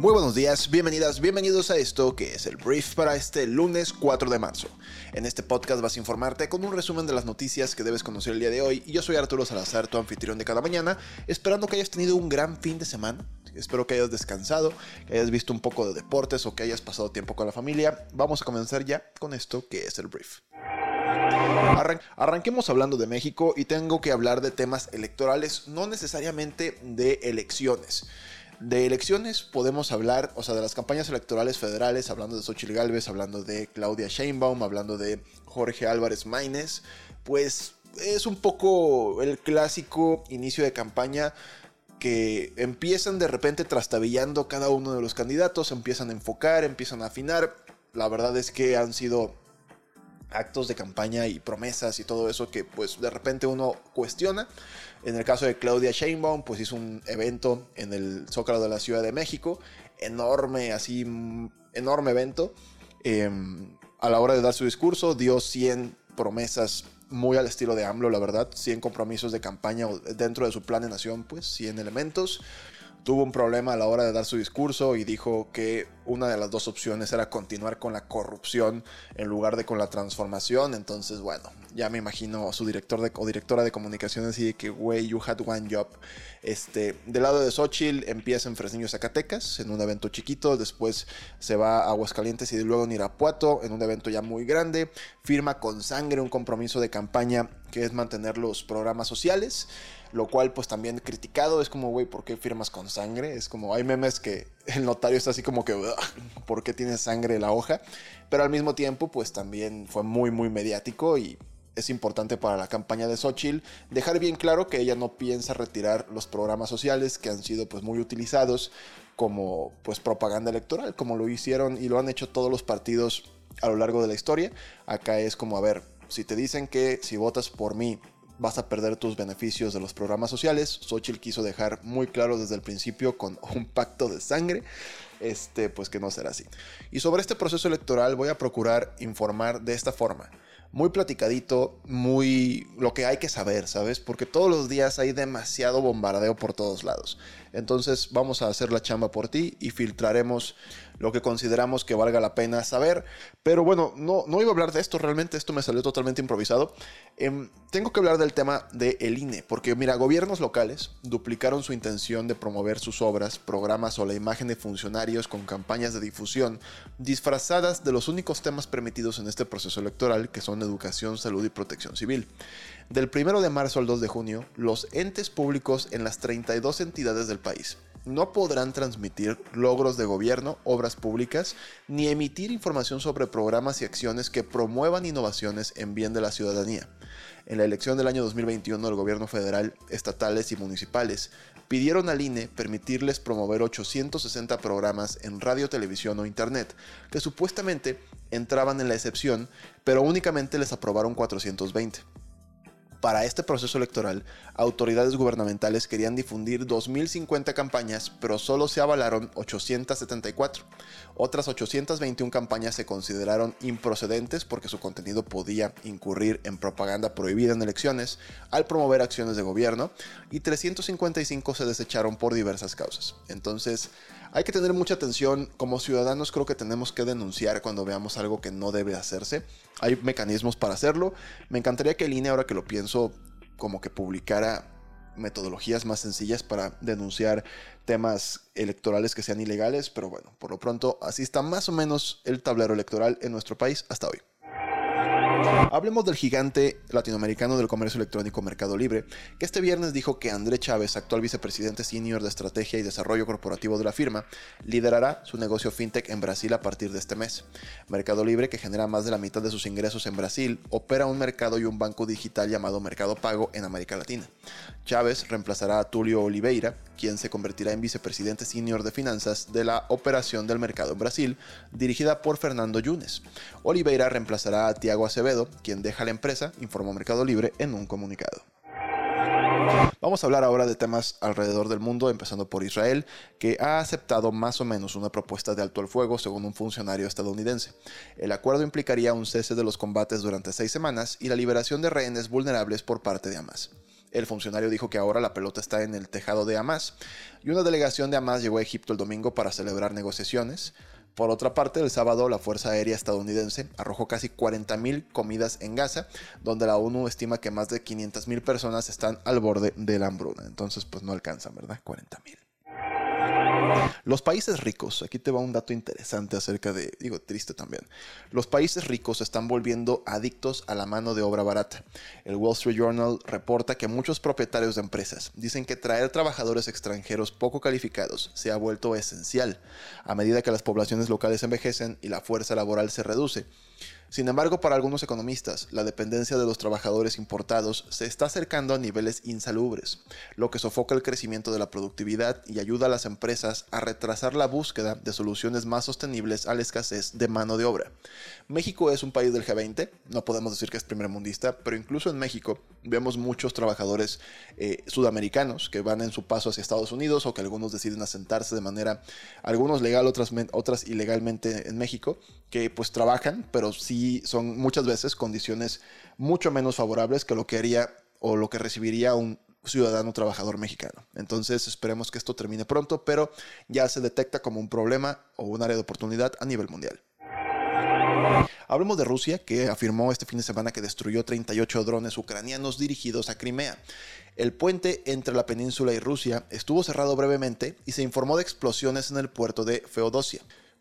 Muy buenos días, bienvenidas, bienvenidos a esto que es el brief para este lunes 4 de marzo. En este podcast vas a informarte con un resumen de las noticias que debes conocer el día de hoy y yo soy Arturo Salazar, tu anfitrión de cada mañana, esperando que hayas tenido un gran fin de semana. Espero que hayas descansado, que hayas visto un poco de deportes o que hayas pasado tiempo con la familia. Vamos a comenzar ya con esto que es el brief. arranquemos hablando de México y tengo que hablar de temas electorales, no necesariamente de elecciones. De elecciones podemos hablar, o sea, de las campañas electorales federales, hablando de Xochitl Galvez, hablando de Claudia Sheinbaum, hablando de Jorge Álvarez Maínez, pues es un poco el clásico inicio de campaña que empiezan de repente trastabillando cada uno de los candidatos, empiezan a enfocar, empiezan a afinar. La verdad es que han sido actos de campaña y promesas y todo eso que pues de repente uno cuestiona. En el caso de Claudia Sheinbaum, pues hizo un evento en el Zócalo de la Ciudad de México, enorme, así, enorme evento. Em, a la hora de dar su discurso, dio 100 promesas muy al estilo de AMLO, la verdad, 100 compromisos de campaña dentro de su plan de nación, pues 100 elementos tuvo un problema a la hora de dar su discurso y dijo que una de las dos opciones era continuar con la corrupción en lugar de con la transformación. Entonces, bueno, ya me imagino su director de, o directora de comunicaciones y de que, güey, you had one job. Este, del lado de Xochitl empieza en Fresnillo, Zacatecas, en un evento chiquito, después se va a Aguascalientes y luego en Irapuato, en un evento ya muy grande, firma con sangre un compromiso de campaña que es mantener los programas sociales lo cual pues también criticado, es como, güey, ¿por qué firmas con sangre? Es como, hay memes que el notario está así como que, ¿por qué tiene sangre la hoja? Pero al mismo tiempo pues también fue muy, muy mediático y es importante para la campaña de Xochitl dejar bien claro que ella no piensa retirar los programas sociales que han sido pues muy utilizados como pues propaganda electoral, como lo hicieron y lo han hecho todos los partidos a lo largo de la historia. Acá es como, a ver, si te dicen que si votas por mí vas a perder tus beneficios de los programas sociales. Xochitl quiso dejar muy claro desde el principio con un pacto de sangre, este, pues que no será así. Y sobre este proceso electoral voy a procurar informar de esta forma muy platicadito, muy lo que hay que saber, ¿sabes? Porque todos los días hay demasiado bombardeo por todos lados. Entonces vamos a hacer la chamba por ti y filtraremos lo que consideramos que valga la pena saber. Pero bueno, no, no iba a hablar de esto, realmente esto me salió totalmente improvisado. Em, tengo que hablar del tema del el INE, porque mira, gobiernos locales duplicaron su intención de promover sus obras, programas o la imagen de funcionarios con campañas de difusión disfrazadas de los únicos temas permitidos en este proceso electoral, que son educación, salud y protección civil. Del 1 de marzo al 2 de junio, los entes públicos en las 32 entidades del país no podrán transmitir logros de gobierno, obras públicas, ni emitir información sobre programas y acciones que promuevan innovaciones en bien de la ciudadanía. En la elección del año 2021, el gobierno federal, estatales y municipales pidieron al INE permitirles promover 860 programas en radio, televisión o internet, que supuestamente entraban en la excepción, pero únicamente les aprobaron 420. Para este proceso electoral, autoridades gubernamentales querían difundir 2.050 campañas, pero solo se avalaron 874. Otras 821 campañas se consideraron improcedentes porque su contenido podía incurrir en propaganda prohibida en elecciones al promover acciones de gobierno, y 355 se desecharon por diversas causas. Entonces, hay que tener mucha atención. Como ciudadanos creo que tenemos que denunciar cuando veamos algo que no debe hacerse. Hay mecanismos para hacerlo. Me encantaría que el INE, ahora que lo pienso, como que publicara metodologías más sencillas para denunciar temas electorales que sean ilegales, pero bueno, por lo pronto así está más o menos el tablero electoral en nuestro país hasta hoy. Hablemos del gigante latinoamericano del comercio electrónico Mercado Libre, que este viernes dijo que André Chávez, actual vicepresidente senior de estrategia y desarrollo corporativo de la firma, liderará su negocio fintech en Brasil a partir de este mes. Mercado Libre, que genera más de la mitad de sus ingresos en Brasil, opera un mercado y un banco digital llamado Mercado Pago en América Latina. Chávez reemplazará a Tulio Oliveira, quien se convertirá en vicepresidente senior de finanzas de la operación del mercado en Brasil, dirigida por Fernando Yunes. Oliveira reemplazará a Tiago Acevedo, quien deja la empresa, informó Mercado Libre en un comunicado. Vamos a hablar ahora de temas alrededor del mundo, empezando por Israel, que ha aceptado más o menos una propuesta de alto al fuego según un funcionario estadounidense. El acuerdo implicaría un cese de los combates durante seis semanas y la liberación de rehenes vulnerables por parte de Hamas. El funcionario dijo que ahora la pelota está en el tejado de Hamas y una delegación de Hamas llegó a Egipto el domingo para celebrar negociaciones. Por otra parte, el sábado la Fuerza Aérea estadounidense arrojó casi 40.000 comidas en Gaza, donde la ONU estima que más de 500.000 personas están al borde de la hambruna. Entonces, pues no alcanzan, ¿verdad? 40.000. Los países ricos, aquí te va un dato interesante acerca de, digo, triste también. Los países ricos están volviendo adictos a la mano de obra barata. El Wall Street Journal reporta que muchos propietarios de empresas dicen que traer trabajadores extranjeros poco calificados se ha vuelto esencial a medida que las poblaciones locales envejecen y la fuerza laboral se reduce. Sin embargo, para algunos economistas, la dependencia de los trabajadores importados se está acercando a niveles insalubres, lo que sofoca el crecimiento de la productividad y ayuda a las empresas a retrasar la búsqueda de soluciones más sostenibles a la escasez de mano de obra. México es un país del G20, no podemos decir que es primermundista, pero incluso en México vemos muchos trabajadores eh, sudamericanos que van en su paso hacia Estados Unidos o que algunos deciden asentarse de manera, algunos legal, otras, otras ilegalmente en México, que pues trabajan, pero sí son muchas veces condiciones mucho menos favorables que lo que haría o lo que recibiría un ciudadano trabajador mexicano. Entonces esperemos que esto termine pronto, pero ya se detecta como un problema o un área de oportunidad a nivel mundial. Hablemos de Rusia, que afirmó este fin de semana que destruyó 38 drones ucranianos dirigidos a Crimea. El puente entre la península y Rusia estuvo cerrado brevemente y se informó de explosiones en el puerto de Feodosia.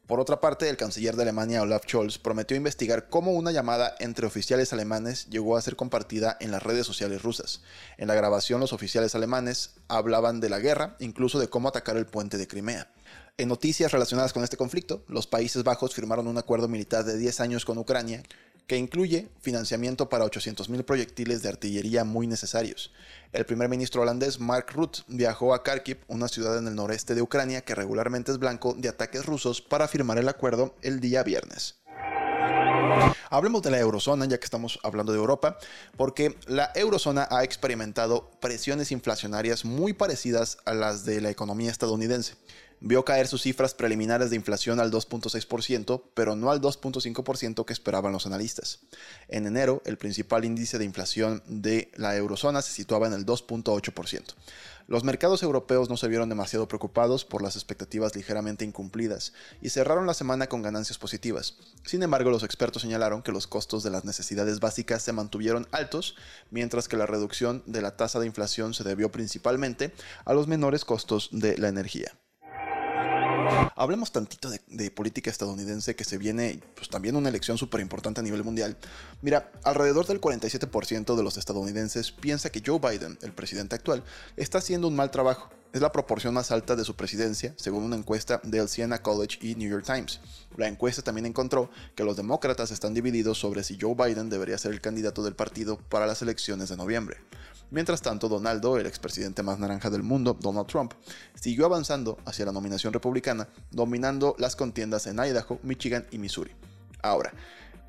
Por otra parte, el canciller de Alemania, Olaf Scholz, prometió investigar cómo una llamada entre oficiales alemanes llegó a ser compartida en las redes sociales rusas. En la grabación, los oficiales alemanes hablaban de la guerra, incluso de cómo atacar el puente de Crimea. En noticias relacionadas con este conflicto, los Países Bajos firmaron un acuerdo militar de 10 años con Ucrania que incluye financiamiento para 800.000 proyectiles de artillería muy necesarios. El primer ministro holandés Mark Rutte viajó a Kharkiv, una ciudad en el noreste de Ucrania que regularmente es blanco de ataques rusos, para firmar el acuerdo el día viernes. Hablemos de la eurozona, ya que estamos hablando de Europa, porque la eurozona ha experimentado presiones inflacionarias muy parecidas a las de la economía estadounidense vio caer sus cifras preliminares de inflación al 2.6%, pero no al 2.5% que esperaban los analistas. En enero, el principal índice de inflación de la eurozona se situaba en el 2.8%. Los mercados europeos no se vieron demasiado preocupados por las expectativas ligeramente incumplidas y cerraron la semana con ganancias positivas. Sin embargo, los expertos señalaron que los costos de las necesidades básicas se mantuvieron altos, mientras que la reducción de la tasa de inflación se debió principalmente a los menores costos de la energía. Hablemos tantito de, política estadounidense que se viene pues, también una elección súper importante a nivel mundial. Mira, alrededor del 47% de los estadounidenses piensa que Joe Biden, el presidente actual, está haciendo un mal trabajo. Es la proporción más alta de su presidencia, según una encuesta del Siena College y New York Times. La encuesta también encontró que los demócratas están divididos sobre si Joe Biden debería ser el candidato del partido para las elecciones de noviembre. Mientras tanto, Donaldo, el expresidente más naranja del mundo, Donald Trump, siguió avanzando hacia la nominación republicana, dominando las contiendas en Idaho, Michigan y Missouri. Ahora,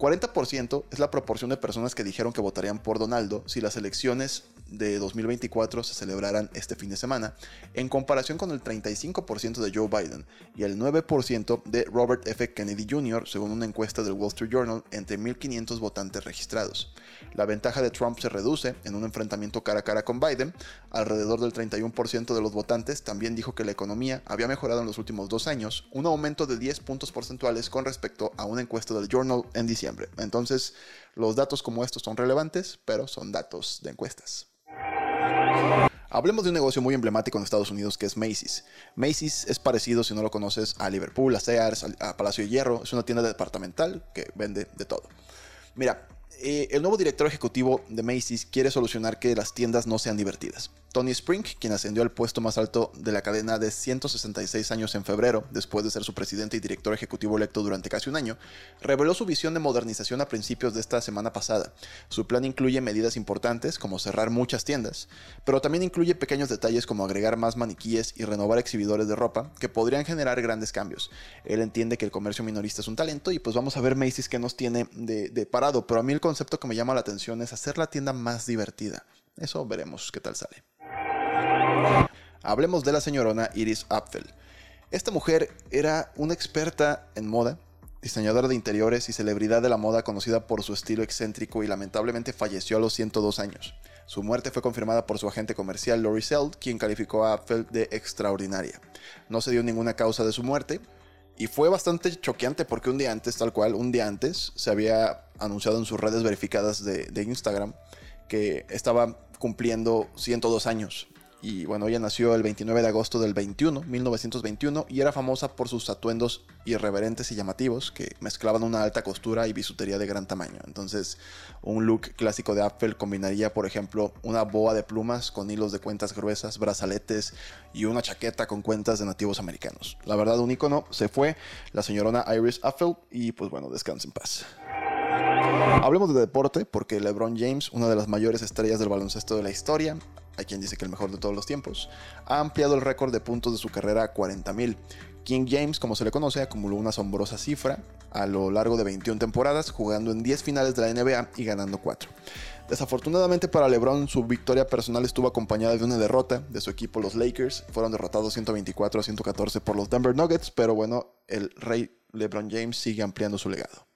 40% es la proporción de personas que dijeron que votarían por Donaldo si las elecciones de 2024 se celebraran este fin de semana, en comparación con el 35% de Joe Biden y el 9% de Robert F. Kennedy Jr., según una encuesta del Wall Street Journal entre 1.500 votantes registrados. La ventaja de Trump se reduce en un enfrentamiento cara a cara con Biden. Alrededor del 31% de los votantes también dijo que la economía había mejorado en los últimos dos años, un aumento de 10 puntos porcentuales con respecto a una encuesta del Journal en diciembre. Entonces, los datos como estos son relevantes, pero son datos de encuestas. Hablemos de un negocio muy emblemático en Estados Unidos que es Macy's. Macy's es parecido, si no lo conoces, a Liverpool, a Sears, a Palacio de Hierro. Es una tienda departamental que vende de todo. Mira, eh, el nuevo director ejecutivo de Macy's quiere solucionar que las tiendas no sean divertidas. Tony Spring, quien ascendió al puesto más alto de la cadena de 166 años en febrero, después de ser su presidente y director ejecutivo electo durante casi un año, reveló su visión de modernización a principios de esta semana pasada. Su plan incluye medidas importantes como cerrar muchas tiendas, pero también incluye pequeños detalles como agregar más maniquíes y renovar exhibidores de ropa que podrían generar grandes cambios. Él entiende que el comercio minorista es un talento y pues vamos a ver Macy's que nos tiene de, de parado, pero a mí el concepto que me llama la atención es hacer la tienda más divertida. Eso veremos qué tal sale. Hablemos de la señorona Iris Apfel. Esta mujer era una experta en moda, diseñadora de interiores y celebridad de la moda conocida por su estilo excéntrico y lamentablemente falleció a los 102 años. Su muerte fue confirmada por su agente comercial Lori Seld, quien calificó a Apfel de extraordinaria. No se dio ninguna causa de su muerte, y fue bastante choqueante porque un día antes, tal cual, un día antes, se había anunciado en sus redes verificadas de, de Instagram que estaba cumpliendo 102 años. Y bueno, ella nació el 29 de agosto del 21, 1921, y era famosa por sus atuendos irreverentes y llamativos que mezclaban una alta costura y bisutería de gran tamaño. Entonces, un look clásico de Apple combinaría, por ejemplo, una boa de plumas con hilos de cuentas gruesas, brazaletes y una chaqueta con cuentas de nativos americanos. La verdad, un icono se fue, la señorona Iris Apfel, y pues bueno, descanse en paz. Hablemos de deporte, porque LeBron James, una de las mayores estrellas del baloncesto de la historia, hay quien dice que el mejor de todos los tiempos, ha ampliado el récord de puntos de su carrera a 40.000. King James, como se le conoce, acumuló una asombrosa cifra a lo largo de 21 temporadas, jugando en 10 finales de la NBA y ganando 4. Desafortunadamente para LeBron, su victoria personal estuvo acompañada de una derrota de su equipo, los Lakers. Fueron derrotados 124 a 114 por los Denver Nuggets, pero bueno, el rey LeBron James sigue ampliando su legado.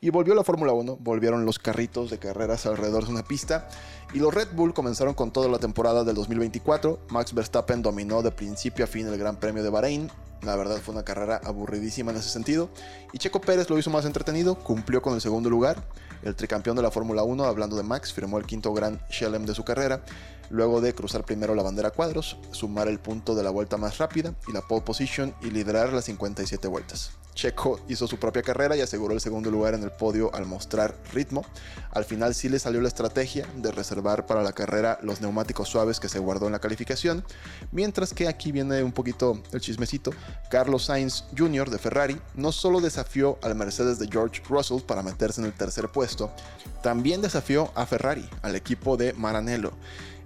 Y volvió la Fórmula 1, volvieron los carritos de carreras alrededor de una pista y los Red Bull comenzaron con toda la temporada del 2024. Max Verstappen dominó de principio a fin el Gran Premio de Bahrein. La verdad fue una carrera aburridísima en ese sentido. Y Checo Pérez lo hizo más entretenido, cumplió con el segundo lugar. El tricampeón de la Fórmula 1, hablando de Max, firmó el quinto Gran Shalem de su carrera, luego de cruzar primero la bandera cuadros, sumar el punto de la vuelta más rápida y la pole position y liderar las 57 vueltas. Checo hizo su propia carrera y aseguró el segundo lugar en el podio al mostrar ritmo. Al final sí le salió la estrategia de reservar para la carrera los neumáticos suaves que se guardó en la calificación, mientras que aquí viene un poquito el chismecito. Carlos Sainz Jr. de Ferrari no solo desafió al Mercedes de George Russell para meterse en el tercer puesto, también desafió a Ferrari, al equipo de Maranello.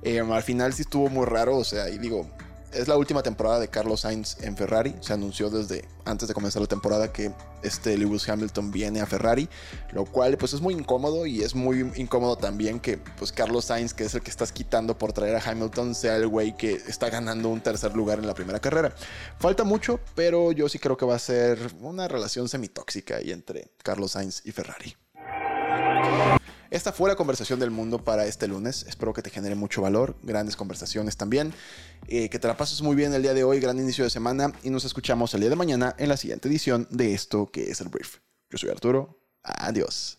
Eh, al final sí estuvo muy raro, o sea, y digo, es la última temporada de Carlos Sainz en Ferrari. Se anunció desde antes de comenzar la temporada que este Lewis Hamilton viene a Ferrari, lo cual pues es muy incómodo y es muy incómodo también que pues Carlos Sainz, que es el que estás quitando por traer a Hamilton, sea el güey que está ganando un tercer lugar en la primera carrera. Falta mucho, pero yo sí creo que va a ser una relación semitóxica ahí entre Carlos Sainz y Ferrari. Esta fue la conversación del mundo para este lunes. Espero que te genere mucho valor, grandes conversaciones también. Eh, que te la pases muy bien el día de hoy, gran inicio de semana y nos escuchamos el día de mañana en la siguiente edición de esto que es el brief. Yo soy Arturo. Adiós.